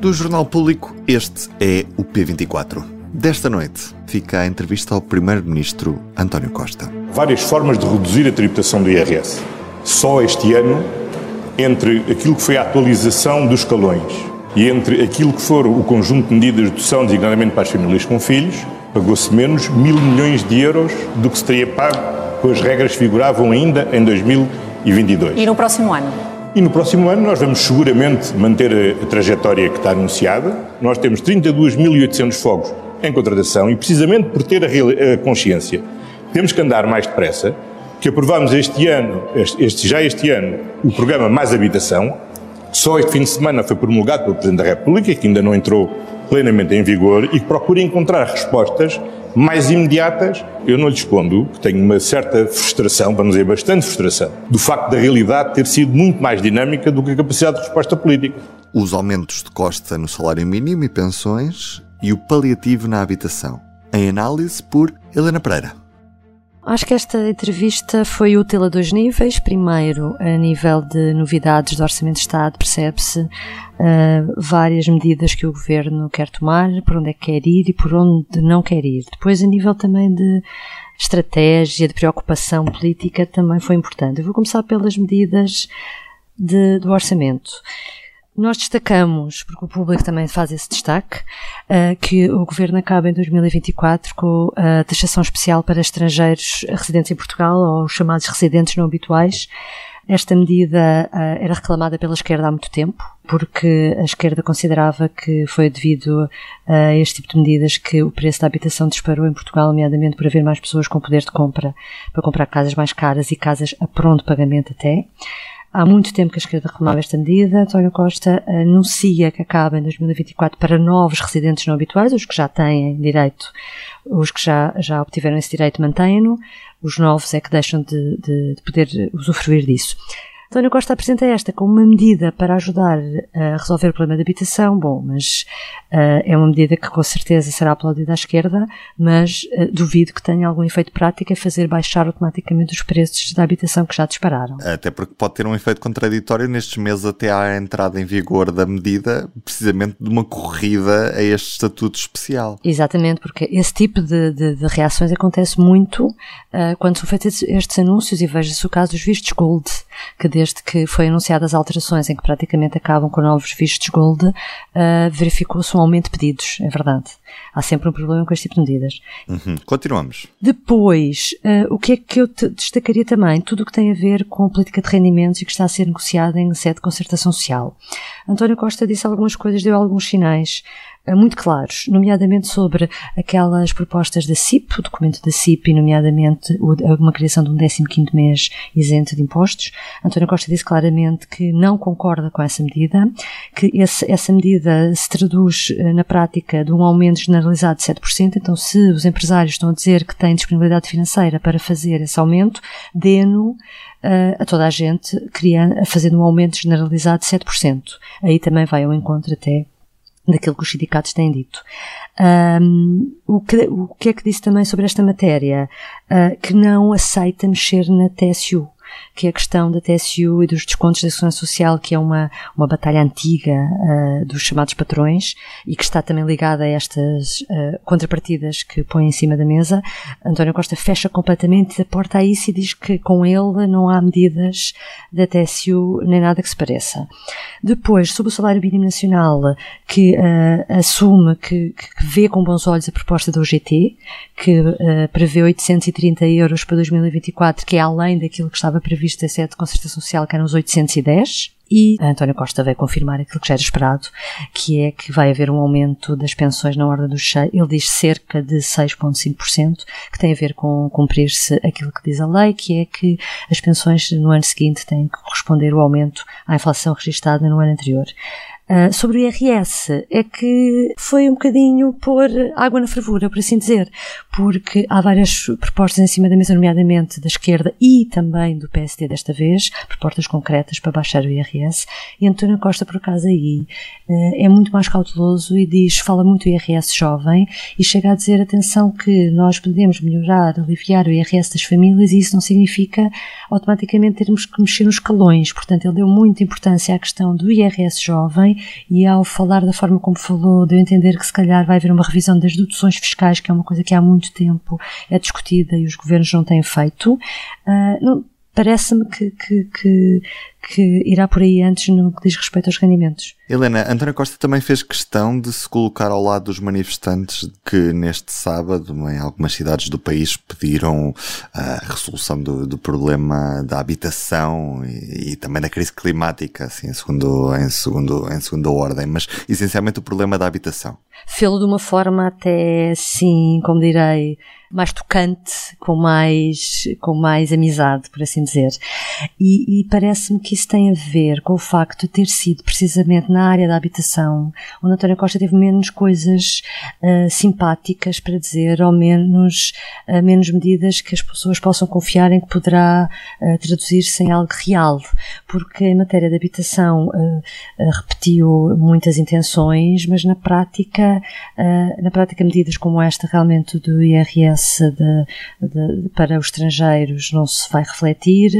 Do Jornal Público, este é o P24. Desta noite fica a entrevista ao Primeiro-Ministro António Costa. Várias formas de reduzir a tributação do IRS. Só este ano, entre aquilo que foi a atualização dos escalões e entre aquilo que for o conjunto de medidas de redução, designadamente para as famílias com filhos, pagou-se menos mil milhões de euros do que se teria pago com as regras que figuravam ainda em 2022. E no próximo ano? E no próximo ano nós vamos seguramente manter a, trajetória que está anunciada. Nós temos 32.800 fogos em contratação e precisamente por ter a, consciência temos que andar mais depressa, que aprovamos este ano, este, já este ano, o programa Mais Habitação. Só este fim de semana foi promulgado pelo Presidente da República, que ainda não entrou plenamente em vigor e que procura encontrar respostas mais imediatas. Eu não lhe escondo que tenho uma certa frustração, vamos dizer bastante frustração, do facto da realidade ter sido muito mais dinâmica do que a capacidade de resposta política. Os aumentos de Costa no salário mínimo e pensões e o paliativo na habitação. Em análise por Helena Pereira. Acho que esta entrevista foi útil a dois níveis. Primeiro, a nível de novidades do Orçamento de Estado, percebe-se uh, várias medidas que o Governo quer tomar, por onde é que quer ir e por onde não quer ir. Depois, a nível também de estratégia, de preocupação política, também foi importante. Eu vou começar pelas medidas de, do Orçamento. Nós destacamos, porque o público também faz esse destaque, uh, que o Governo acaba em 2024 com a taxação especial para estrangeiros residentes em Portugal, ou os chamados residentes não habituais. Esta medida uh, era reclamada pela esquerda há muito tempo, porque a esquerda considerava que foi devido a este tipo de medidas que o preço da habitação disparou em Portugal, nomeadamente por haver mais pessoas com poder de compra para comprar casas mais caras e casas a pronto pagamento até. Há muito tempo que a esquerda reclamava esta medida. António Costa anuncia que acaba em 2024 para novos residentes não habituais, os que já têm direito, os que já, já obtiveram esse direito mantêm-no, os novos é que deixam de, de, de poder usufruir disso. António Costa apresenta esta como uma medida para ajudar a resolver o problema da habitação. Bom, mas uh, é uma medida que com certeza será aplaudida à esquerda, mas uh, duvido que tenha algum efeito prático a fazer baixar automaticamente os preços da habitação que já dispararam. Até porque pode ter um efeito contraditório nestes meses até à entrada em vigor da medida, precisamente de uma corrida a este estatuto especial. Exatamente, porque esse tipo de, de, de reações acontece muito uh, quando são feitos estes anúncios e veja-se o caso dos vistos gold, que desde que foi anunciadas as alterações em que praticamente acabam com novos vistos gold, uh, verificou-se um aumento de pedidos, é verdade. Há sempre um problema com este tipo de medidas. Uhum. Continuamos. Depois, uh, o que é que eu destacaria também? Tudo o que tem a ver com a política de rendimentos e que está a ser negociada em sede de concertação social. António Costa disse algumas coisas, deu alguns sinais. Eh, muito claros, nomeadamente sobre aquelas propostas da CIP, o documento da CIP, e nomeadamente uma criação de um 15 mês isento de impostos. António Costa disse claramente que não concorda com essa medida, que esse, essa medida se traduz eh, na prática de um aumento generalizado de 7%, então se os empresários estão a dizer que têm disponibilidade financeira para fazer esse aumento, dê-no Uh, a toda a gente, criando, fazendo um aumento generalizado de 7%. Aí também vai ao encontro até daquilo que os sindicatos têm dito. Um, o, que, o que é que disse também sobre esta matéria? Uh, que não aceita mexer na TSU que é a questão da TSU e dos descontos da Segurança Social, que é uma, uma batalha antiga uh, dos chamados patrões e que está também ligada a estas uh, contrapartidas que põe em cima da mesa. António Costa fecha completamente a porta a isso e diz que com ele não há medidas da TSU nem nada que se pareça. Depois, sobre o salário mínimo nacional, que uh, assume que, que, vê com bons olhos a proposta da UGT, que prevê 830 euros para 2024, que é além daquilo que estava previsto a sede de concertação social, que eram os 810. E António Costa veio confirmar aquilo que já era esperado, que é que vai haver um aumento das pensões na ordem dos ele diz cerca de 6,5%, que tem a ver com cumprir-se aquilo que diz a lei, que é que as pensões no ano seguinte têm que corresponder o aumento à inflação registada no ano anterior. Uh, sobre o IRS, é que foi um bocadinho pôr água na fervura, por assim dizer, porque há várias propostas em cima da mesa, nomeadamente da esquerda e também do PSD desta vez, propostas concretas para baixar o IRS, e António Costa, por acaso, aí uh, é muito mais cauteloso e diz, fala muito do IRS jovem e chega a dizer, atenção, que nós podemos melhorar, aliviar o IRS das famílias e isso não significa automaticamente termos que mexer nos escalões. Portanto, ele deu muita importância à questão do IRS jovem e ao falar da forma como falou, deu a entender que se calhar vai haver uma revisão das deduções fiscais, que é uma coisa que há muito tempo é discutida e os governos não têm feito. Uh, Parece-me que, que, que, que irá por aí antes no que diz respeito aos rendimentos. Helena, António Costa também fez questão de se colocar ao lado dos manifestantes que neste sábado, em algumas cidades do país, pediram a resolução do, do problema da habitação e, e, também da crise climática, assim, em segundo, em, segundo, em segunda ordem, mas essencialmente o problema da habitação. Fê-lo de uma forma até, sim, como direi, mais tocante, com mais, com mais amizade, por assim dizer. E, e parece-me que isso tem a ver com o facto de ter sido precisamente na área da habitação onde António Costa teve menos coisas uh, simpáticas para dizer, ou menos, uh, menos medidas que as pessoas possam confiar em que poderá uh, traduzir-se em algo real. Porque em matéria de habitação repetiu muitas intenções, mas na prática, na prática medidas como esta realmente do IRS de, de, para os estrangeiros não se vai refletir.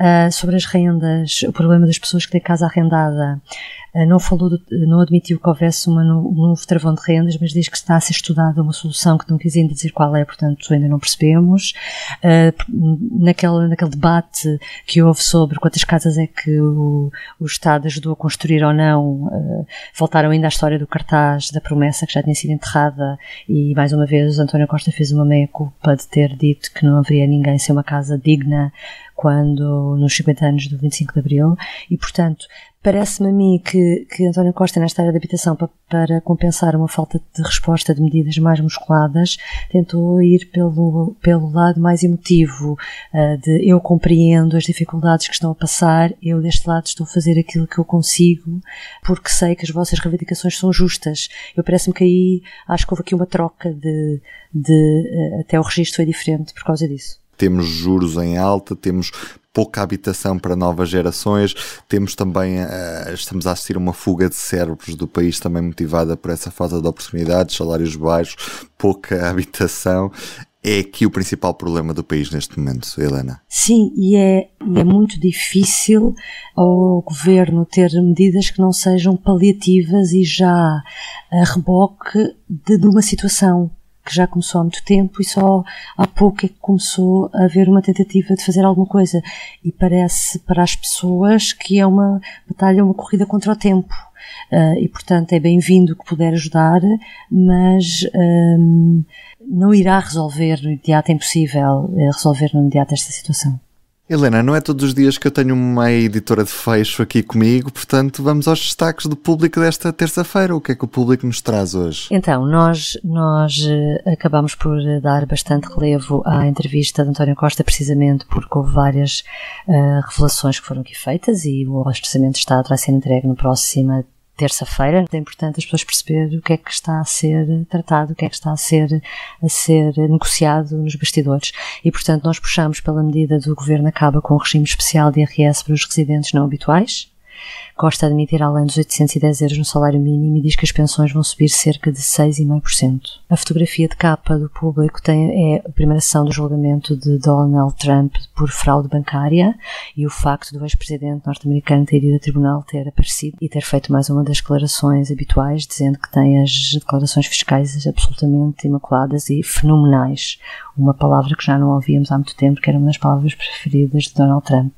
Uh, sobre as rendas, o problema das pessoas que têm casa arrendada, uh, não falou, de, não admitiu que houvesse uma, um novo travão de rendas, mas diz que está a ser estudada uma solução que não quis ainda dizer qual é, portanto ainda não percebemos. Uh, naquele, naquele debate que houve sobre quantas casas é que o, o Estado ajudou a construir ou não, voltaram ainda à história do cartaz da promessa que já tinha sido enterrada e mais uma vez António Costa fez uma meia-culpa de ter dito que não haveria ninguém sem uma casa digna quando nos 50 anos do 25 de Abril e, portanto, parece-me a mim que, que António Costa, nesta área da habitação, para, para, compensar uma falta de resposta de medidas mais musculadas, tentou ir pelo, pelo lado mais emotivo, uh, de eu compreendo as dificuldades que estão a passar, eu deste lado estou a fazer aquilo que eu consigo, porque sei que as vossas reivindicações são justas. Eu parece-me que aí acho que houve aqui uma troca de, de uh, até o registro foi diferente por causa disso temos juros em alta, temos pouca habitação para novas gerações, temos também, uh, estamos a assistir a uma fuga de cérebros do país também motivada por essa falta de oportunidades, salários baixos, pouca habitação. É aqui o principal problema do país neste momento, Helena. Sim, e é, e é muito difícil ao governo ter medidas que não sejam paliativas e já a reboque de, de uma situação que já começou há muito tempo e só há pouco é que começou a haver uma tentativa de fazer alguma coisa. E parece para as pessoas que é uma batalha, uma corrida contra o tempo. Uh, e portanto é bem-vindo que puder ajudar, mas um, não irá resolver no imediato, é impossível eh, resolver no imediato esta situação. Helena, não é todos os dias que eu tenho uma editora de fecho aqui comigo, portanto vamos aos destaques do público desta terça-feira. O que é que o público nos traz hoje? Então, nós, nós eh, acabamos por dar bastante relevo à entrevista de António Costa, precisamente porque houve várias uh, revelações que foram aqui feitas e o orçamento está a ser entregue no próximo terça-feira. É importante as pessoas perceber o que é que está a ser tratado, o que é que está a ser, a ser negociado nos bastidores. E, portanto, nós puxamos pela medida do Governo acaba com o regime especial de IRS para os residentes não habituais, Costa admitir além dos 810 euros no salário mínimo e diz que as pensões vão subir cerca de 6,5%. A fotografia de capa do público tem, é a primeira sessão do julgamento de Donald Trump por fraude bancária e o facto do ex-presidente norte-americano ter ido a tribunal ter aparecido e ter feito mais uma das declarações habituais, dizendo que tem as declarações fiscais absolutamente imaculadas e fenomenais. Uma palavra que já não ouvíamos há muito tempo, que era uma das palavras preferidas de Donald Trump.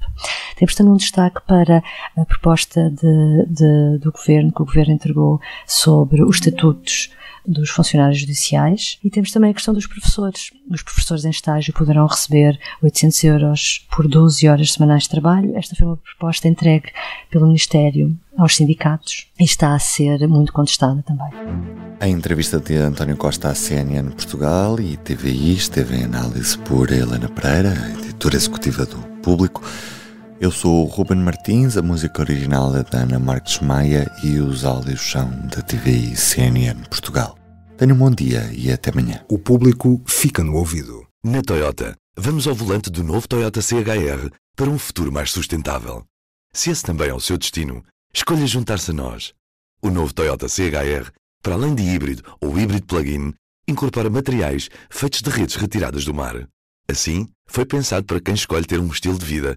Temos também um destaque para a proposta de, de, do governo, que o governo entregou sobre os estatutos dos funcionários judiciais e temos também a questão dos professores. Os professores em estágio poderão receber 800 euros por 12 horas semanais de trabalho. Esta foi uma proposta entregue pelo Ministério aos sindicatos e está a ser muito contestada também. A entrevista de António Costa à CNN Portugal e TVI esteve em análise por Helena Pereira, editora executiva do Público. Eu sou o Ruben Martins, a música original é da Ana Marques Maia e os áudios são da TVI CNN Portugal. Tenha um bom dia e até amanhã. O público fica no ouvido. Na Toyota, vamos ao volante do novo Toyota CHR para um futuro mais sustentável. Se esse também é o seu destino, escolha juntar-se a nós. O novo Toyota CHR, para além de híbrido ou híbrido plug-in, incorpora materiais feitos de redes retiradas do mar. Assim, foi pensado para quem escolhe ter um estilo de vida